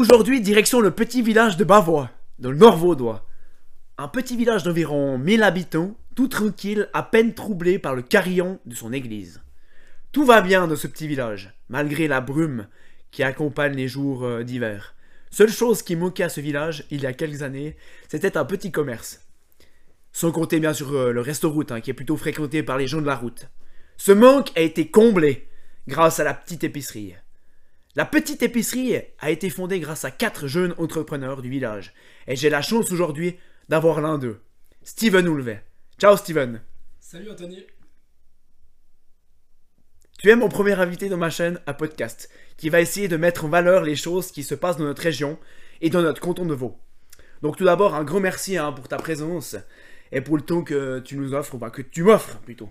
Aujourd'hui, direction le petit village de Bavois, dans le Nord Vaudois. Un petit village d'environ 1000 habitants, tout tranquille, à peine troublé par le carillon de son église. Tout va bien dans ce petit village, malgré la brume qui accompagne les jours euh, d'hiver. Seule chose qui manquait à ce village, il y a quelques années, c'était un petit commerce. Sans compter bien sûr euh, le resto-route, hein, qui est plutôt fréquenté par les gens de la route. Ce manque a été comblé grâce à la petite épicerie. La petite épicerie a été fondée grâce à quatre jeunes entrepreneurs du village. Et j'ai la chance aujourd'hui d'avoir l'un d'eux, Steven Oulvet. Ciao Steven. Salut Anthony. Tu es mon premier invité dans ma chaîne à podcast, qui va essayer de mettre en valeur les choses qui se passent dans notre région et dans notre canton de Vaud. Donc tout d'abord, un grand merci hein, pour ta présence et pour le temps que tu nous offres, enfin que tu m'offres plutôt.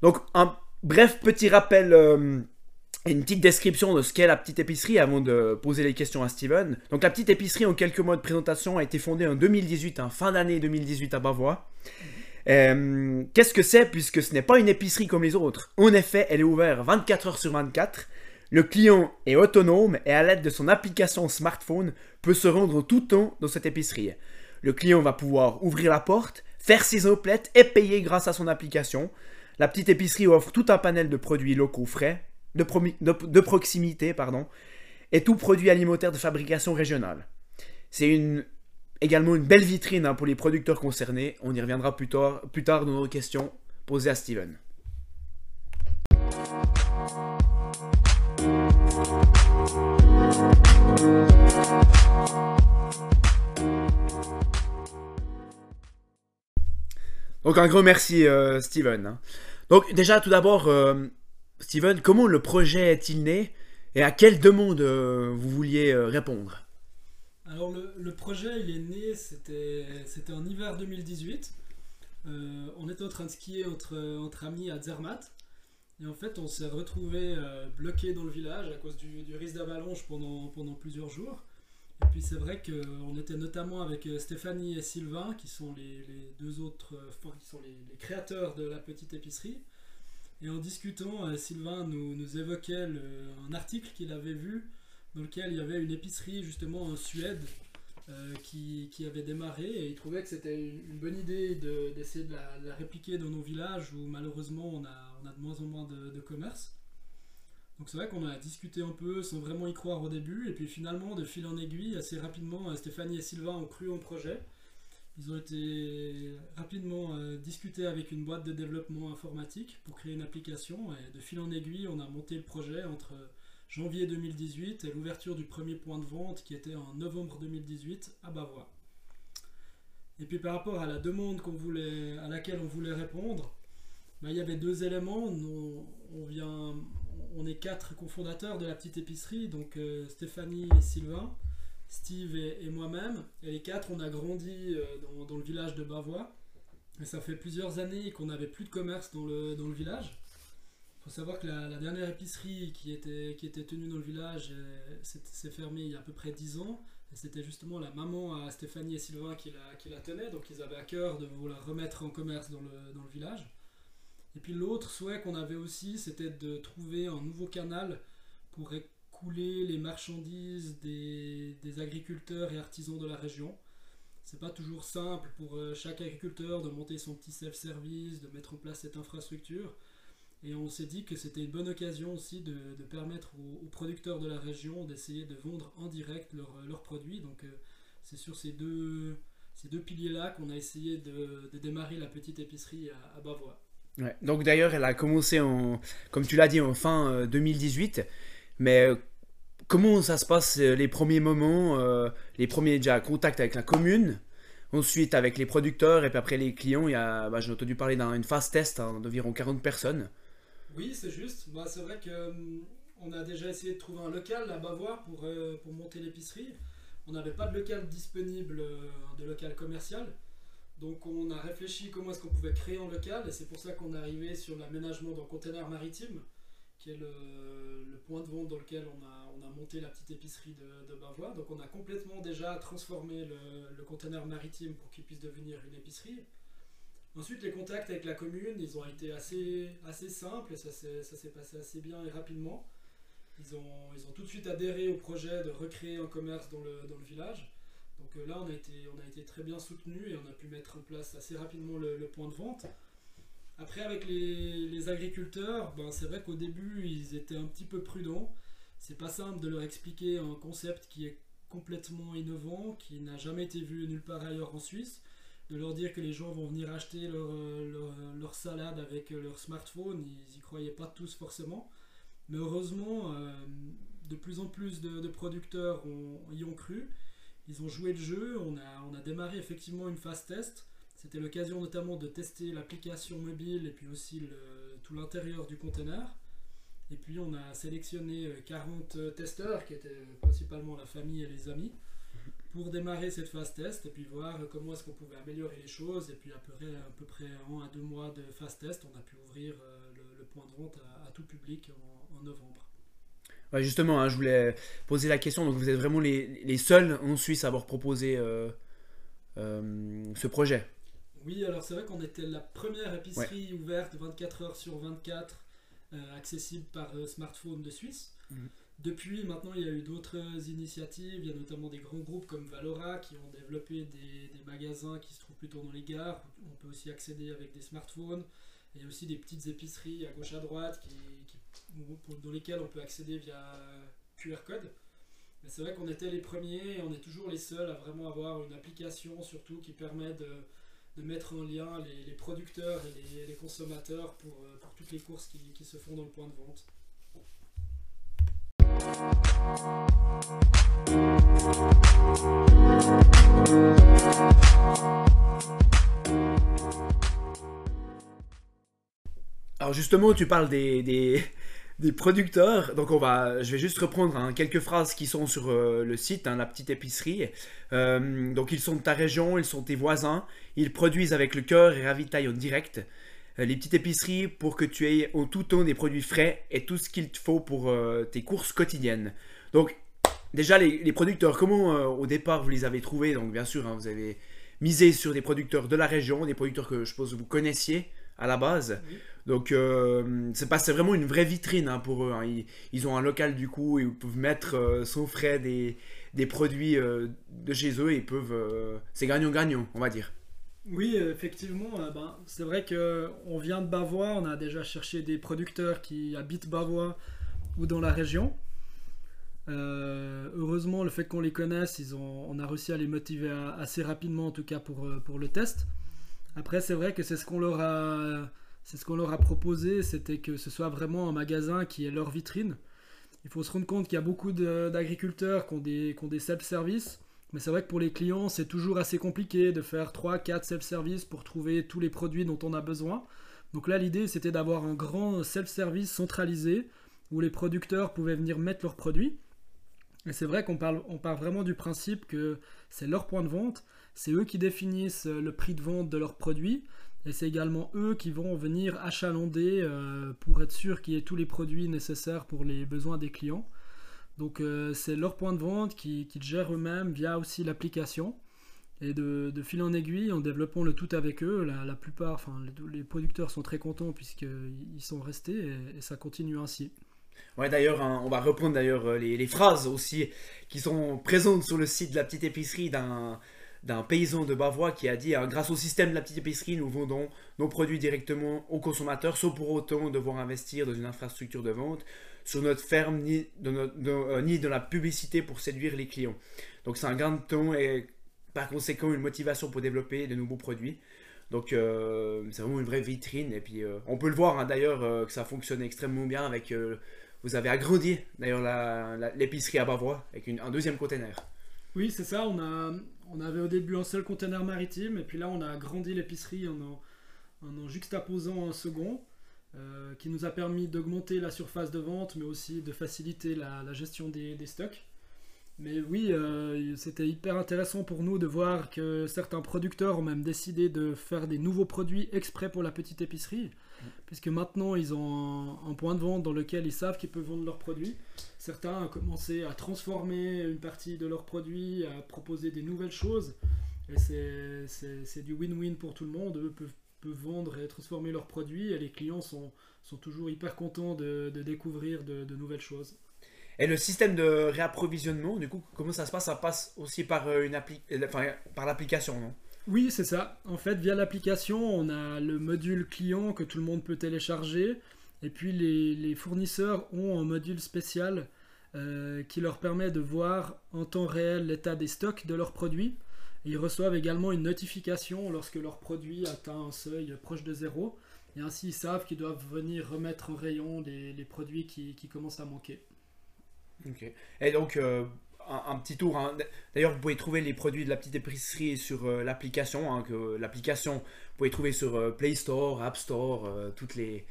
Donc un bref petit rappel euh, une petite description de ce qu'est la petite épicerie avant de poser les questions à Steven. Donc la petite épicerie en quelques mots de présentation a été fondée en 2018, en fin d'année 2018 à Bavois. Euh, Qu'est-ce que c'est puisque ce n'est pas une épicerie comme les autres? En effet, elle est ouverte 24 heures sur 24. Le client est autonome et à l'aide de son application smartphone peut se rendre tout temps dans cette épicerie. Le client va pouvoir ouvrir la porte, faire ses emplettes et payer grâce à son application. La petite épicerie offre tout un panel de produits locaux frais, de, proximité pardon, et tout produit alimentaire de fabrication régionale. C'est une, également une belle vitrine hein, pour les producteurs concernés. On y reviendra plus tard, plus tard dans nos questions posées à Steven. Donc un gros merci euh, Steven. Hein. Donc déjà tout d'abord, euh, Steven, comment le projet est-il né et à quelle demande euh, vous vouliez euh, répondre? Alors le, projet il est né, c'était en hiver 2018. Euh, on était en train de skier entre, amis à Zermatt. Et en fait, on s'est retrouvé bloqué dans le village à cause du, risque d'avalanche pendant, pendant plusieurs jours. Et puis c'est vrai qu'on était notamment avec Stéphanie et Sylvain, qui sont les, deux autres, qui sont les, créateurs de la petite épicerie. Et en discutant, euh, Sylvain nous, évoquait un article qu'il avait vu dans lequel il y avait une épicerie justement en Suède euh, qui, avait démarré et il trouvait que c'était une bonne idée d'essayer de, la, répliquer dans nos villages où malheureusement on a, de moins en moins de, commerce. Donc c'est vrai qu'on a discuté un peu sans vraiment y croire au début et puis finalement de fil en aiguille assez rapidement Stéphanie et Sylvain ont cru au projet ils ont été rapidement euh, discutés avec une boîte de développement informatique pour créer une application et de fil en aiguille, on a monté le projet entre janvier 2018 et l'ouverture du premier point de vente qui était en novembre 2018 à Bavois. Et puis par rapport à la demande à laquelle on voulait répondre, bah, il y avait deux éléments. on est quatre cofondateurs de la petite épicerie, donc euh, Stéphanie et Sylvain. Steve et, moi-même. Et les quatre, on a grandi euh, dans, le village de Bavois. Et ça fait plusieurs années qu'on n'avait plus de commerce dans le, village. Il faut savoir que la, dernière épicerie qui était, tenue dans le village euh, s'est fermée il y a à peu près 10 ans. C'était justement la maman à Stéphanie et Sylvain qui la, la tenait. Donc ils avaient à cœur de vouloir remettre en commerce dans le village. Et puis l'autre souhait qu'on avait aussi, c'était de trouver un nouveau canal pour couler les marchandises des, agriculteurs et artisans de la région. C'est pas toujours simple pour euh, chaque agriculteur de monter son petit self-service, de mettre en place cette infrastructure. Et on s'est dit que c'était une bonne occasion aussi de, permettre aux, producteurs de la région d'essayer de vendre en direct leurs produits. Donc euh, c'est sur ces deux, ces deux piliers-là qu'on a essayé de, démarrer la petite épicerie à, Bavois. donc d'ailleurs, elle a commencé, en, comme tu l'as dit, en fin 2018. Euh, Mais comment ça se passe euh, les premiers moments, euh, les premiers déjà contacts avec la commune, ensuite avec les producteurs et puis après les clients. Bah, j'ai entendu parler d'une phase test hein, d'environ 40 personnes. Oui, c'est juste. Bah, c'est vrai que hum, on a déjà essayé de trouver un local à Bavois pour, euh, pour monter l'épicerie. On n'avait pas de local disponible, de local commercial. Donc on a réfléchi comment est-ce qu'on pouvait créer un local et c'est pour ça qu'on est arrivé sur l'aménagement d'un container maritime qui est le, point de vente dans lequel on a, on a monté la petite épicerie de, de, Bavois. Donc on a complètement déjà transformé le, conteneur maritime pour qu'il puisse devenir une épicerie. Ensuite, les contacts avec la commune, ils ont été assez, assez simples et ça s'est passé assez bien et rapidement. Ils ont, ils ont tout de suite adhéré au projet de recréer un commerce dans le, dans le village. Donc euh, là, on a, été, on a été très bien soutenu et on a pu mettre en place assez rapidement le point de vente. Après, avec les, agriculteurs, ben, c'est vrai qu'au début, ils étaient un petit peu prudents. C'est pas simple de leur expliquer un concept qui est complètement innovant, qui n'a jamais été vu nulle part ailleurs en Suisse. De leur dire que les gens vont venir acheter leur, leur, salade avec leur smartphone, ils y croyaient pas tous forcément. Mais heureusement, euh, de plus en plus de, producteurs y ont cru. Ils ont joué le jeu. On a, on a démarré effectivement une phase test. C'était l'occasion notamment de tester l'application mobile et puis aussi le- tout l'intérieur du container. Et puis on a sélectionné euh, 40 testeurs qui étaient principalement la famille et les amis pour démarrer cette phase test et puis voir comment est-ce qu'on pouvait améliorer les choses. Et puis à peu près, à peu près un à deux mois de phase test, on a pu ouvrir euh, le, le point de vente à, à tout public en, en novembre. Ouais, justement, hein, je voulais poser la question. Donc, vous êtes vraiment les, les seuls en Suisse à avoir proposé euh, euh, ce projet? Oui, alors c'est vrai qu'on était la première épicerie ouverte 24 heures sur 24, euh, accessible par euh, smartphone de Suisse. Mhm. Depuis, maintenant, il y a eu d'autres initiatives. Il y a notamment des grands groupes comme Valora qui ont développé des, des magasins qui se trouvent plutôt dans les gares. On peut aussi accéder avec des smartphones. Et il y a aussi des petites épiceries à gauche à droite qui, qui- dans lesquelles on peut accéder via QR code. Mais c'est vrai qu'on était les premiers et on est toujours les seuls à vraiment avoir une application surtout qui permet de, de mettre en lien les, producteurs et les, consommateurs pour, euh, pour toutes les courses qui, qui se font dans le point de vente. Alors justement, tu parles des, des producteurs. Donc on va, je vais juste reprendre hein, quelques phrases qui sont sur euh, le site, hein, la petite épicerie. Euh, donc ils sont de ta région, ils sont tes voisins. Ils produisent avec le cœur et ravitaillent en direct. Euh, les petites épiceries pour que tu aies en tout temps des produits frais et tout ce qu'il te faut pour tes courses quotidiennes. Donc déjà les, producteurs, comment au départ vous les avez trouvés? Donc bien sûr, hein, vous avez misé sur des producteurs de la région, des producteurs que je suppose vous connaissiez à la base. Oui. Donc euh, c'est vraiment une vraie vitrine hein, pour eux. hein. Ils, ont un local du coup ils peuvent mettre euh, sans frais des, produits euh, de chez eux et ils peuvent c'est gagnant gagnant on va dire. Oui, effectivement, ben, c'est vrai que on vient de Bavois, on a déjà cherché des producteurs qui habitent Bavois ou dans la région. Heureusement, le fait qu'on les connaisse, ils ont, on a réussi à les motiver assez rapidement, en tout cas pour, pour le test. Après, c'est vrai que c'est ce qu'on leur a, c'est ce qu'on leur a proposé, c'était que ce soit vraiment un magasin qui est leur vitrine. Il faut se rendre compte qu'il y a beaucoup d'agriculteurs qui ont des, self-service. Mais c'est vrai que pour les clients, c'est toujours assez compliqué de faire 3-4 self-service pour trouver tous les produits dont on a besoin. Donc là, l'idée, c'était d'avoir un grand self-service centralisé où les producteurs pouvaient venir mettre leurs produits. Et c'est vrai qu'on parle, on part vraiment du principe que c'est leur point de vente, c'est eux qui définissent le prix de vente de leurs produits, et c'est également eux qui vont venir achalander euh, pour être sûr qu'il y ait tous les produits nécessaires pour les besoins des clients. Donc euh, c'est leur point de vente qui, qui gèrent eux-mêmes via aussi l'application. Et de, fil en aiguille, en développant le tout avec eux, la, plupart, enfin les, producteurs sont très contents puisqu'ils sont restés et, ça continue ainsi. Ouais d'ailleurs hein, on va reprendre d'ailleurs euh, les phrases aussi qui sont présentes sur le site de la petite épicerie d'un d'un paysan de Bavois qui a dit hein, grâce au système de la petite épicerie nous vendons nos produits directement aux consommateurs sans pour autant devoir investir dans une infrastructure de vente sur notre ferme ni dans, notre- euh, ni dans la publicité pour séduire les clients. Donc c'est un gain de temps et par conséquent une motivation pour développer de nouveaux produits. Donc euh, c'est vraiment une vraie vitrine et puis euh, on peut le voir hein, d'ailleurs euh, que ça fonctionne extrêmement bien avec euh, vous avez agrandi d'ailleurs l'épicerie à Bavois avec un deuxième container. Oui, c'est ça. On, a, on avait au début un seul conteneur maritime, et puis là, on a agrandi l'épicerie en en, juxtaposant un second, euh, qui nous a permis d'augmenter la surface de vente, mais aussi de faciliter la, gestion des, des stocks. Mais oui, euh, c'était hyper intéressant pour nous de voir que certains producteurs ont même décidé de faire des nouveaux produits exprès pour la petite épicerie, puisque maintenant ils ont un, point de vente dans lequel ils savent qu'ils peuvent vendre leurs produits. Certains ont commencé à transformer une partie de leurs produits, à proposer des nouvelles choses, et c'est- du win-win pour tout le monde. Eux peuvent, vendre et transformer leurs produits, et les clients sont, sont toujours hyper contents de, découvrir de, de nouvelles choses. Et le système de réapprovisionnement, du coup, comment ça se passe? Ça passe aussi par, une appli enfin, par l'application, non? Oui, c'est ça. En fait, via l'application, on a le module client que tout le monde peut télécharger. Et puis les, fournisseurs ont un module spécial euh, qui leur permet de voir en temps réel l'état des stocks de leurs produits. ils reçoivent également une notification lorsque leur produit atteint un seuil proche de zéro. Et ainsi, ils savent qu'ils doivent venir remettre en rayon les, produits qui, qui, commencent à manquer. Ok. Et donc, euh, un, petit tour. Hein. D'ailleurs, vous pouvez trouver les produits de la petite épicerie sur euh, l'application. Hein, que l'application, vous pouvez trouver sur Play Store, App Store, toutes les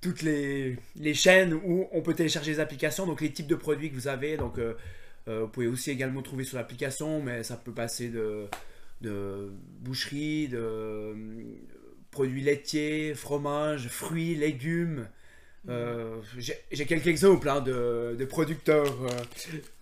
toutes les, chaînes où on peut télécharger les applications, donc les types de produits que vous avez. Donc, euh, euh, vous pouvez aussi également trouver sur l'application, mais ça peut passer de, de boucherie, de euh, produits laitiers, fromage, fruits, légumes. J'ai quelques exemples hein, de, producteurs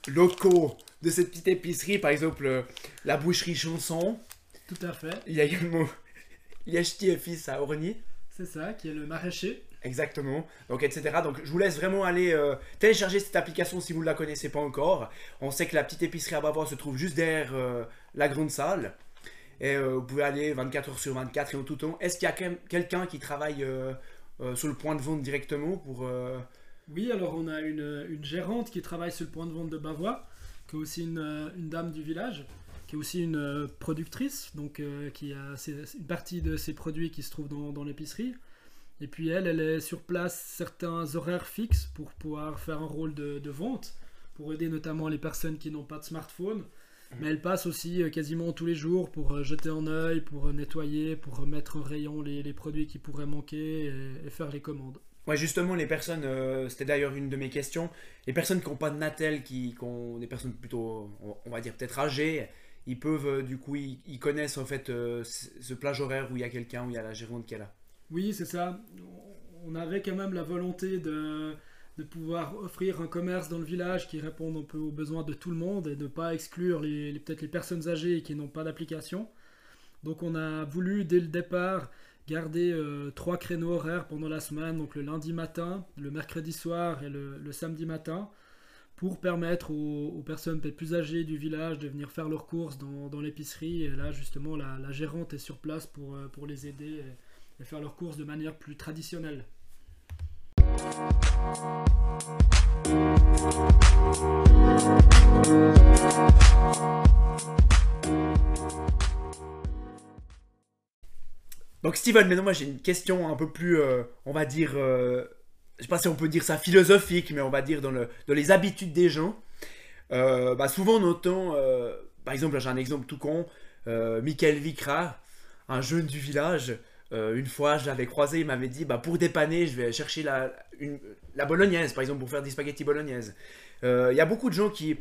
locaux de cette petite épicerie, par exemple la boucherie Chanson. Tout à fait. Il y a également Yachti et Fils à Orny. C'est ça, qui est le maraîcher. Exactement. Donc, etc. Donc, je vous laisse vraiment aller euh, télécharger cette application si vous ne la connaissez pas encore. On sait que la petite épicerie à Bavois se trouve juste derrière euh, la grande salle. Et euh, vous pouvez aller 24 heures sur 24 et en tout temps. Est-ce qu'il y a quelqu'un qui travaille sur le point de vente directement pour. Oui, alors on a une, une, gérante qui travaille sur le point de vente de Bavois, qui est aussi une, une dame du village, qui est aussi une productrice, donc qui a une partie de ses produits qui se trouvent dans, dans l'épicerie. Et puis elle, elle est sur place certains horaires fixes pour pouvoir faire un rôle de, vente, pour aider notamment les personnes qui n'ont pas de smartphone. Mais elle passe aussi euh, quasiment tous les jours pour euh, jeter un œil, pour euh, nettoyer, pour remettre en rayon les, produits qui pourraient manquer et, faire les commandes. Ouais, justement, les personnes, c'était d'ailleurs une de mes questions, les personnes qui n'ont pas de Natel, qui, ont des personnes plutôt, on va dire peut-être âgées, ils peuvent, du coup, ils, connaissent en fait ce plage horaire où il y a quelqu'un, où il y a la gérante qui est là. Oui, c'est ça. On avait quand même la volonté de, pouvoir offrir un commerce dans le village qui réponde un peu aux besoins de tout le monde et de ne pas exclure peut-être les personnes âgées qui n'ont pas d'application. Donc on a voulu dès le départ garder euh, trois créneaux horaires pendant la semaine, donc le lundi matin, le mercredi soir et le, samedi matin, pour permettre aux, personnes peut-être plus âgées du village de venir faire leurs courses dans, l'épicerie. Et là justement la, gérante est sur place pour, euh, pour les aider et faire leurs courses de manière plus traditionnelle. Donc Steven, maintenant moi j'ai une question un peu plus, euh, on va dire, euh, je sais pas si on peut dire ça philosophique, mais on va dire dans, le, dans les habitudes des gens. Euh, bah souvent on entend, par exemple j'ai un exemple tout con, Michael Vicra, un jeune du village, euh, une fois, je l'avais croisé, il m'avait dit bah, pour dépanner, je vais chercher la, la bolognaise, par exemple, pour faire des spaghettis bolognaises. Euh, il y a beaucoup de gens qui,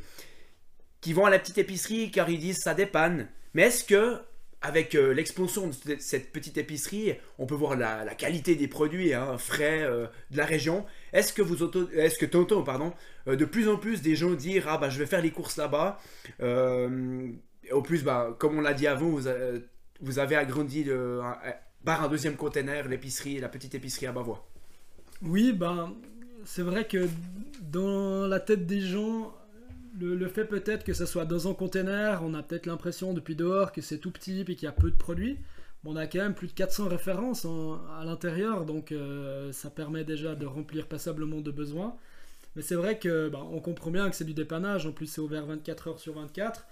qui vont à la petite épicerie car ils disent ça dépanne. Mais est-ce que, avec euh, l'expansion de cette petite épicerie, on peut voir la, qualité des produits hein, frais de la région? Est-ce que vous est-ce que pardon, de plus en plus des gens dire ah bah je vais faire les courses là-bas Au plus, bah, comme on l'a dit avant, vous, avez agrandi par un deuxième container, l'épicerie, la petite épicerie à Bavois. Oui, ben, c'est vrai que dans la tête des gens, le, fait peut-être que ça soit dans un container, on a peut-être l'impression depuis dehors que c'est tout petit et qu'il y a peu de produits. on a quand même plus de 400 références à l'intérieur, donc euh, ça permet déjà de remplir passablement de besoins. Mais c'est vrai que ben, on comprend bien que c'est du dépannage, en plus c'est ouvert 24 heures sur 24.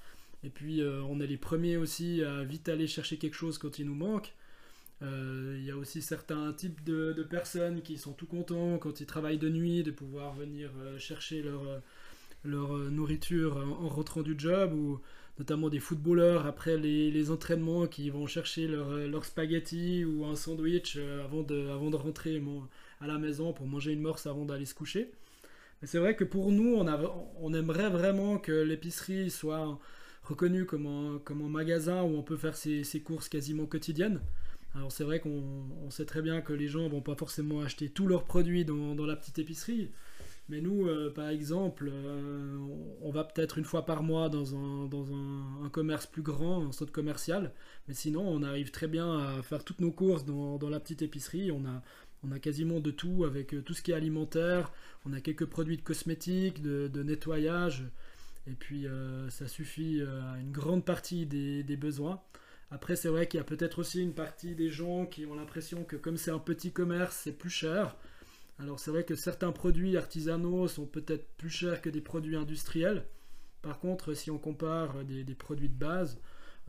Et puis euh, on est les premiers aussi à vite aller chercher quelque chose quand il nous manque. Euh, il y a aussi certains types de, personnes qui sont tout contents quand ils travaillent de nuit de pouvoir venir euh, chercher leur, euh, leur nourriture en, rentrant du job ou notamment des footballeurs après les, entraînements qui vont chercher leur, leur spaghetti ou un sandwich avant, de, avant de rentrer à la maison pour manger une morse avant d'aller se coucher. Mais c'est vrai que pour nous, on, on aimerait vraiment que l'épicerie soit reconnue comme un, comme un magasin où on peut faire ses, ses courses quasiment quotidiennes. Alors c'est vrai qu'on sait très bien que les gens vont pas forcément acheter tous leurs produits dans, la petite épicerie. Mais nous, euh, par exemple, euh, on va peut-être une fois par mois dans, un, commerce plus grand, un centre commercial. Mais sinon, on arrive très bien à faire toutes nos courses dans, la petite épicerie. On a, quasiment de tout avec tout ce qui est alimentaire. On a quelques produits de cosmétiques, de, nettoyage. Et puis ça suffit à une grande partie des besoins. Après, c'est vrai qu'il y a peut-être aussi une partie des gens qui ont l'impression que comme c'est un petit commerce, c'est plus cher. Alors c'est vrai que certains produits artisanaux sont peut-être plus chers que des produits industriels. Par contre, si on compare des, produits de base,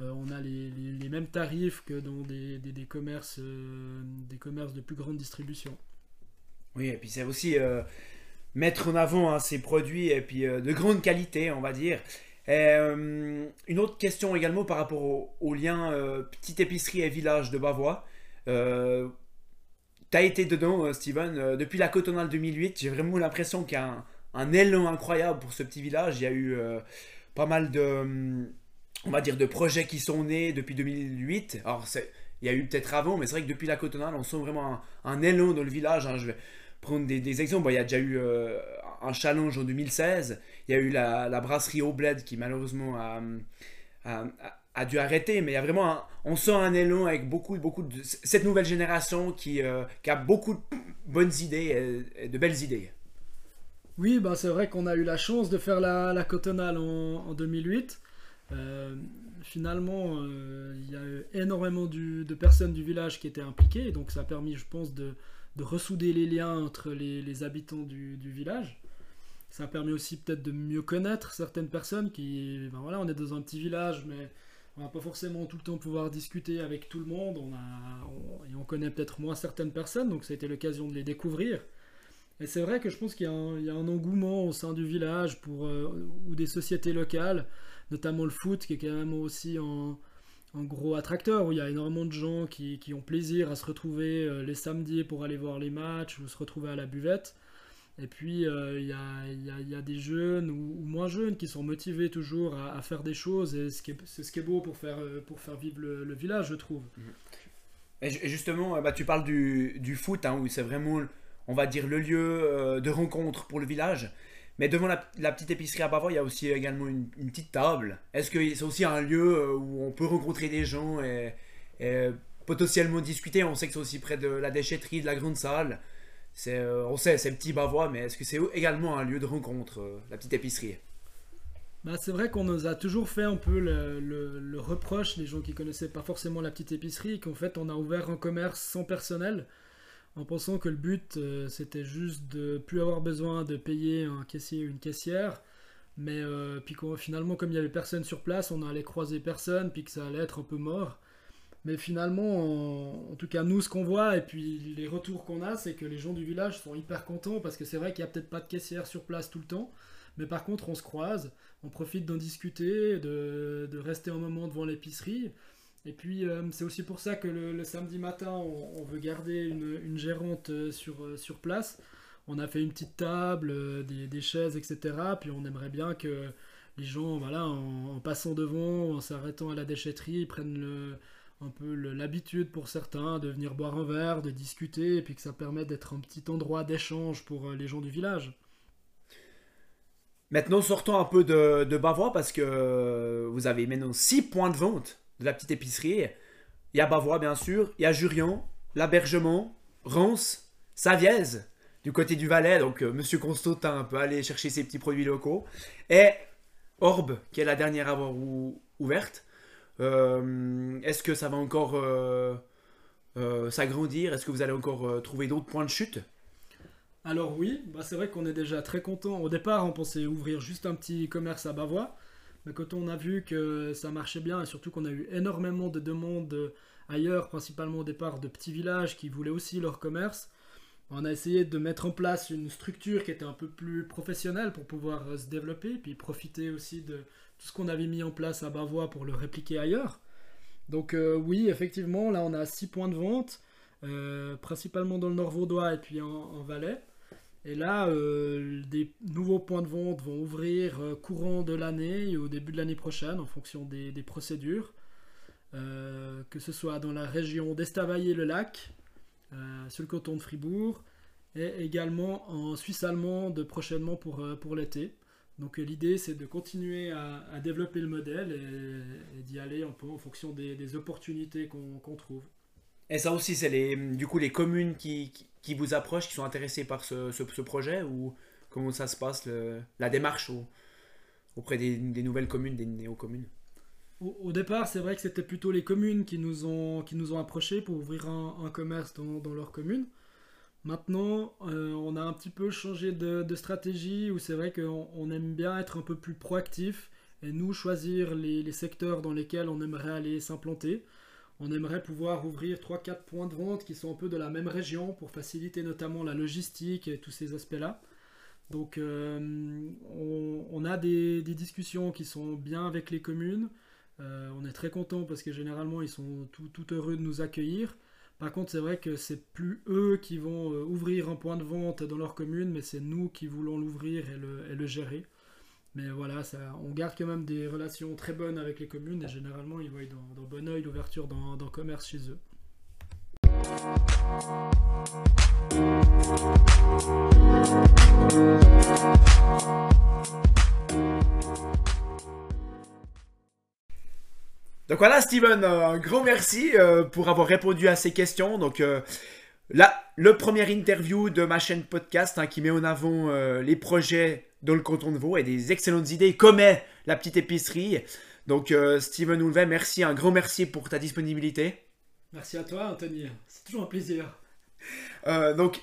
euh, on a les, mêmes tarifs que dans des, commerces, euh, des commerces de plus grande distribution. Oui, et puis c'est aussi euh, mettre en avant hein, ces produits et puis de grande qualité, on va dire. Une autre question également par rapport au, lien petite épicerie et village de Bavois. Tu as été dedans, Steven, depuis la Cotonale 2008. J'ai vraiment l'impression qu'il y a un, élan incroyable pour ce petit village. Il y a eu euh, pas mal de, on va dire, de projets qui sont nés depuis 2008. Alors, il y a eu peut-être avant, mais c'est vrai que depuis la Cotonale, on sent vraiment un, élan dans le village. Hein. Je vais prendre des, exemples. il y a déjà eu euh, un challenge en 2016. Il y a eu la, brasserie Au Bled qui malheureusement a, dû arrêter, mais il y a vraiment on sent un élan avec beaucoup, beaucoup de cette nouvelle génération qui, euh, qui a beaucoup de bonnes idées et de belles idées. Oui, bah, c'est vrai qu'on a eu la chance de faire la, la Cotonale en, 2008. Euh, finalement, euh, il y a eu énormément de personnes du village qui étaient impliquées, donc ça a permis, je pense, de, ressouder les liens entre les, habitants du, village. Ça a permis aussi peut-être de mieux connaître certaines personnes qui, ben voilà, on est dans un petit village, mais on va pas forcément tout le temps pouvoir discuter avec tout le monde. On et on connaît peut-être moins certaines personnes, donc ça a été l'occasion de les découvrir. Et c'est vrai que je pense qu'il y, a un engouement au sein du village pour, euh, ou des sociétés locales, notamment le foot, qui est quand même aussi un, gros attracteur, où il y a énormément de gens qui, ont plaisir à se retrouver euh, les samedis pour aller voir les matchs ou se retrouver à la buvette. Et puis, euh, il, y a, des jeunes ou, moins jeunes qui sont motivés toujours à, faire des choses. Et c'est ce qui est beau pour faire, faire vivre le, village, je trouve. Et justement, bah, tu parles du, foot, hein, où c'est vraiment on va dire, le lieu euh, de rencontre pour le village. Mais devant la, petite épicerie à Bavois, il y a aussi également une, petite table. Est-ce que c'est aussi un lieu euh, où on peut rencontrer des gens et, potentiellement discuter? On sait que c'est aussi près de la déchetterie, de la grande salle. Euh, on sait, c'est petit Bavois, mais est-ce que c'est également un lieu de rencontre, la petite épicerie? Bah, c'est vrai qu'on nous a toujours fait un peu le, reproche, les gens qui connaissaient pas forcément la petite épicerie, qu'en fait on a ouvert un commerce sans personnel en pensant que le but euh, c'était juste de plus avoir besoin de payer un caissier ou une caissière. Mais euh, puis finalement, comme il y avait personne sur place, on allait croiser personne, puis que ça allait être un peu mort. Mais finalement, en, tout cas, nous, ce qu'on voit, et puis les retours qu'on a, c'est que les gens du village sont hyper contents, parce que c'est vrai qu'il n'y a peut-être pas de caissière sur place tout le temps, mais par contre, on se croise, on profite d'en discuter, de, de rester un moment devant l'épicerie. Et puis, euh, c'est aussi pour ça que le, samedi matin, on, veut garder une, gérante euh, sur, euh, sur place. On a fait une petite table, des, chaises, etc. Puis on aimerait bien que les gens, voilà, en, passant devant, en s'arrêtant à la déchetterie, prennent le, un peu l'habitude pour certains de venir boire un verre, de discuter, et puis que ça permet d'être un petit endroit d'échange pour les gens du village. Maintenant, sortons un peu de, de Bavois parce que vous avez maintenant 6 points de vente de la petite épicerie. Il y a Bavois, bien sûr. Il y a Jurion, l'Abergement, Rance, Savièse, du côté du Valais. Donc, euh, Monsieur Constantin peut aller chercher ses petits produits locaux. Et Orbe, qui est la dernière à avoir ouverte. Euh, est-ce que ça va encore euh, s'agrandir? Est-ce que vous allez encore trouver d'autres points de chute? Alors oui, bah c'est vrai qu'on est déjà très content. Au départ, on pensait ouvrir juste un petit commerce à Bavois. Mais quand on a vu que ça marchait bien et surtout qu'on a eu énormément de demandes ailleurs, principalement au départ de petits villages qui voulaient aussi leur commerce, on a essayé de mettre en place une structure qui était un peu plus professionnelle pour pouvoir se développer, puis profiter aussi de ce qu'on avait mis en place à Bavois pour le répliquer ailleurs. Donc euh, oui, effectivement, là on a six points de vente, euh, principalement dans le Nord Vaudois et puis en Valais. Et là, euh, des nouveaux points de vente vont ouvrir courant de l'année et au début de l'année prochaine en fonction des, procédures. Que ce soit dans la région d'Estavayer-le-Lac, sur le canton de Fribourg, et également en Suisse allemande prochainement pour l'été. Donc l'idée c'est de continuer à, développer le modèle et, d'y aller un peu en fonction des, opportunités qu'on trouve. Et ça aussi, c'est les, du coup les communes qui, qui vous approchent, qui sont intéressés par ce, ce- ce projet ou comment ça se passe, le- la démarche au- auprès des, des nouvelles communes, des néo-communes? Au, au départ, c'est vrai que c'était plutôt les communes qui nous ont, qui nous ont approchés pour ouvrir un, un commerce dans, dans leur commune. Maintenant, euh, on a un petit peu changé de, stratégie où c'est vrai qu'on on aime bien être un peu plus proactif et nous choisir les, secteurs dans lesquels on aimerait aller s'implanter. On aimerait pouvoir ouvrir 3-4 points de vente qui sont un peu de la même région pour faciliter notamment la logistique et tous ces aspects-là. Donc euh, on, a des, discussions qui sont bien avec les communes. Euh, on est très content parce que généralement ils sont tout heureux de nous accueillir. Par contre, c'est vrai que c'est plus eux qui vont euh, ouvrir un point de vente dans leur commune, mais c'est nous qui voulons l'ouvrir et le, gérer. Mais voilà, on garde quand même des relations très bonnes avec les communes et généralement ils voient dans, bon oeil l'ouverture d'un commerce chez eux. Donc voilà, Steven, un grand merci euh, pour avoir répondu à ces questions. Donc euh, là, le premier interview de ma chaîne podcast hein, qui met en avant euh, les projets dans le canton de Vaud et des excellentes idées comme est la petite épicerie. Donc Steven Houlvet, merci, un grand merci pour ta disponibilité. Merci à toi, Anthony. C'est toujours un plaisir. Euh, donc,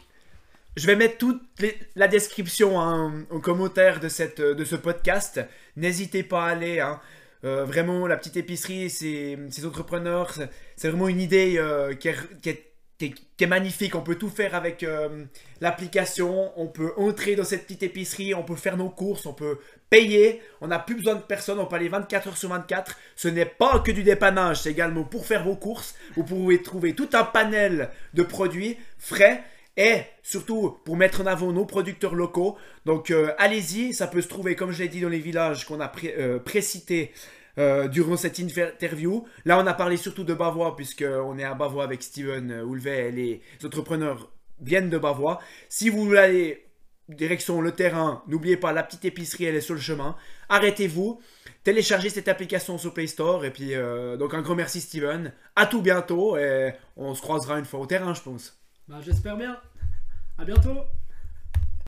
je vais mettre toute les- la description hein, en commentaire de, cette, de ce podcast. N'hésitez pas à aller. hein. Euh, vraiment, la petite épicerie, ces, ces entrepreneurs, c'est- vraiment une idée euh, qui, est, qui est- qui est- qui est magnifique. On peut tout faire avec euh, l'application. On peut entrer dans cette petite épicerie. On peut faire nos courses. On peut payer. On n'a plus besoin de personne. On peut aller 24 heures sur 24. Ce n'est pas que du dépannage. C'est également pour faire vos courses. Vous pouvez trouver tout un panel de produits frais et surtout pour mettre en avant nos producteurs locaux. Donc euh, allez-y, ça peut se trouver, comme je l'ai dit, dans les villages qu'on a pré- euh, précités euh, durant cette interview. Là, on a parlé surtout de Bavois, puisqu'on est à Bavois avec Steven Houlvet et les entrepreneurs viennent de Bavois. Si vous voulez aller direction le terrain, n'oubliez pas, la petite épicerie, elle est sur le chemin. Arrêtez-vous, téléchargez cette application sur Play Store. Et puis, donc un grand merci Steven. À tout bientôt et on se croisera une fois au terrain, je pense. Bah, J'espère bien. À bientôt.